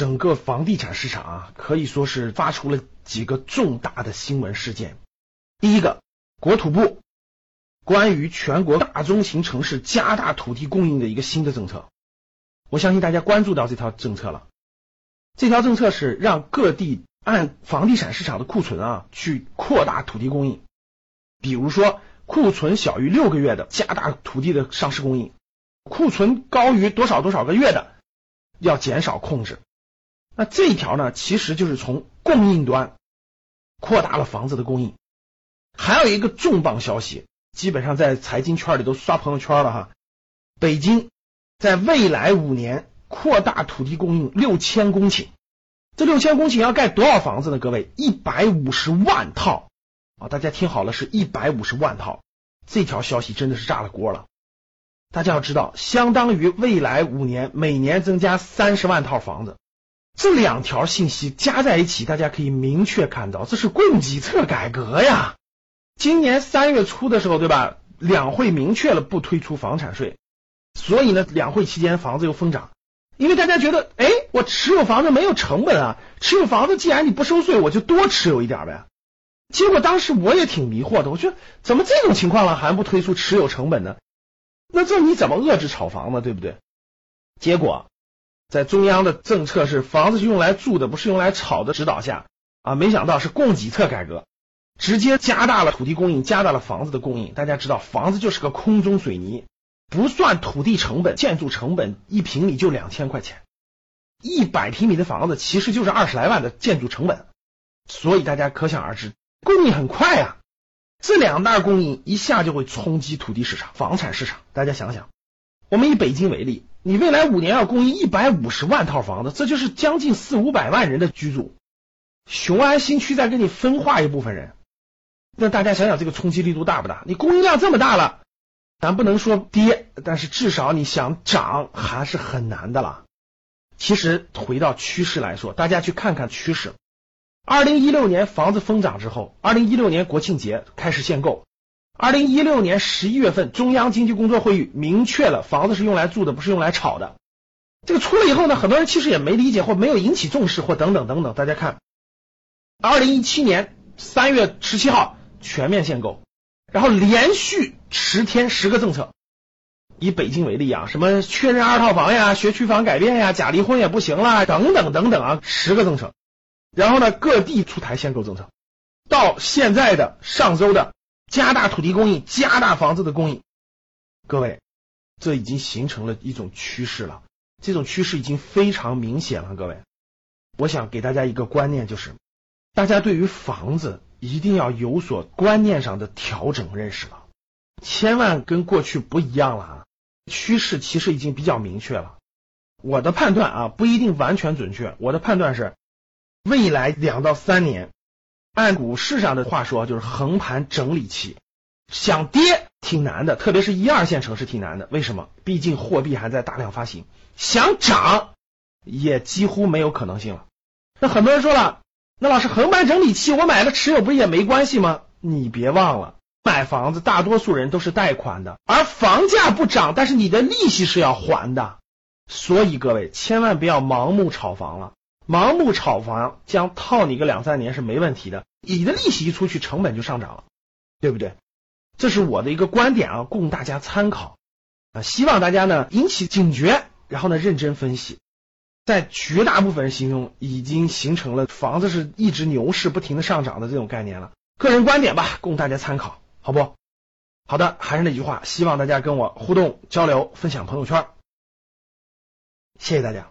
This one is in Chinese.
整个房地产市场啊，可以说是发出了几个重大的新闻事件。第一个，国土部关于全国大中型城市加大土地供应的一个新的政策，我相信大家关注到这条政策了。这条政策是让各地按房地产市场的库存啊，去扩大土地供应。比如说，库存小于六个月的，加大土地的上市供应；库存高于多少多少个月的。要减少控制，那这一条呢，其实就是从供应端扩大了房子的供应。还有一个重磅消息，基本上在财经圈里都刷朋友圈了哈。北京在未来五年扩大土地供应六千公顷，这六千公顷要盖多少房子呢？各位，一百五十万套啊！大家听好了，是一百五十万套。这条消息真的是炸了锅了。大家要知道，相当于未来五年每年增加三十万套房子，这两条信息加在一起，大家可以明确看到，这是供给侧改革呀。今年三月初的时候，对吧？两会明确了不推出房产税，所以呢，两会期间房子又疯涨，因为大家觉得，哎，我持有房子没有成本啊，持有房子既然你不收税，我就多持有一点呗。结果当时我也挺迷惑的，我觉得怎么这种情况了还不推出持有成本呢？那这你怎么遏制炒房呢？对不对？结果在中央的政策是房子是用来住的，不是用来炒的指导下啊，没想到是供给侧改革，直接加大了土地供应，加大了房子的供应。大家知道，房子就是个空中水泥，不算土地成本、建筑成本，一平米就两千块钱，一百平米的房子其实就是二十来万的建筑成本，所以大家可想而知，供应很快呀。这两大供应一下就会冲击土地市场、房产市场。大家想想，我们以北京为例，你未来五年要供应一百五十万套房子，这就是将近四五百万人的居住。雄安新区再给你分化一部分人，那大家想想这个冲击力度大不大？你供应量这么大了，咱不能说跌，但是至少你想涨还是很难的了。其实回到趋势来说，大家去看看趋势。二零一六年房子疯涨之后，二零一六年国庆节开始限购。二零一六年十一月份，中央经济工作会议明确了房子是用来住的，不是用来炒的。这个出了以后呢，很多人其实也没理解或没有引起重视或等等等等。大家看，二零一七年三月十七号全面限购，然后连续十天十个政策。以北京为例啊，什么确认二套房呀、学区房改变呀、假离婚也不行了，等等等等啊，十个政策。然后呢，各地出台限购政策，到现在的上周的加大土地供应、加大房子的供应，各位，这已经形成了一种趋势了。这种趋势已经非常明显了。各位，我想给大家一个观念，就是大家对于房子一定要有所观念上的调整认识了，千万跟过去不一样了啊！趋势其实已经比较明确了。我的判断啊，不一定完全准确，我的判断是。未来两到三年，按股市上的话说，就是横盘整理期。想跌挺难的，特别是一二线城市挺难的。为什么？毕竟货币还在大量发行。想涨也几乎没有可能性了。那很多人说了，那老师横盘整理期，我买了持有不是也没关系吗？你别忘了，买房子大多数人都是贷款的，而房价不涨，但是你的利息是要还的。所以各位千万不要盲目炒房了。盲目炒房将套你个两三年是没问题的，你的利息一出去，成本就上涨了，对不对？这是我的一个观点啊，供大家参考啊。希望大家呢引起警觉，然后呢认真分析。在绝大部分人心中，已经形成了房子是一直牛市不停的上涨的这种概念了。个人观点吧，供大家参考，好不？好的，还是那句话，希望大家跟我互动交流，分享朋友圈。谢谢大家。